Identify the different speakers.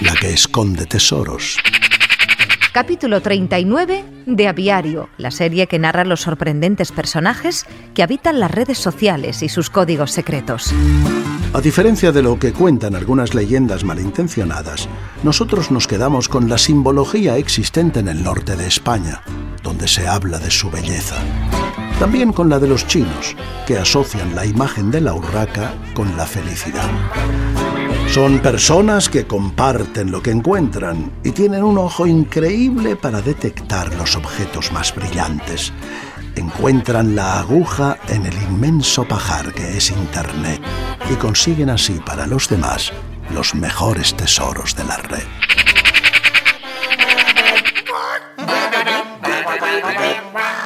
Speaker 1: la que esconde tesoros.
Speaker 2: Capítulo 39 de Aviario, la serie que narra los sorprendentes personajes que habitan las redes sociales y sus códigos secretos.
Speaker 1: A diferencia de lo que cuentan algunas leyendas malintencionadas, nosotros nos quedamos con la simbología existente en el norte de España, donde se habla de su belleza. También con la de los chinos, que asocian la imagen de la urraca con la felicidad. Son personas que comparten lo que encuentran y tienen un ojo increíble para detectar los objetos más brillantes. Encuentran la aguja en el inmenso pajar que es Internet y consiguen así para los demás los mejores tesoros de la red.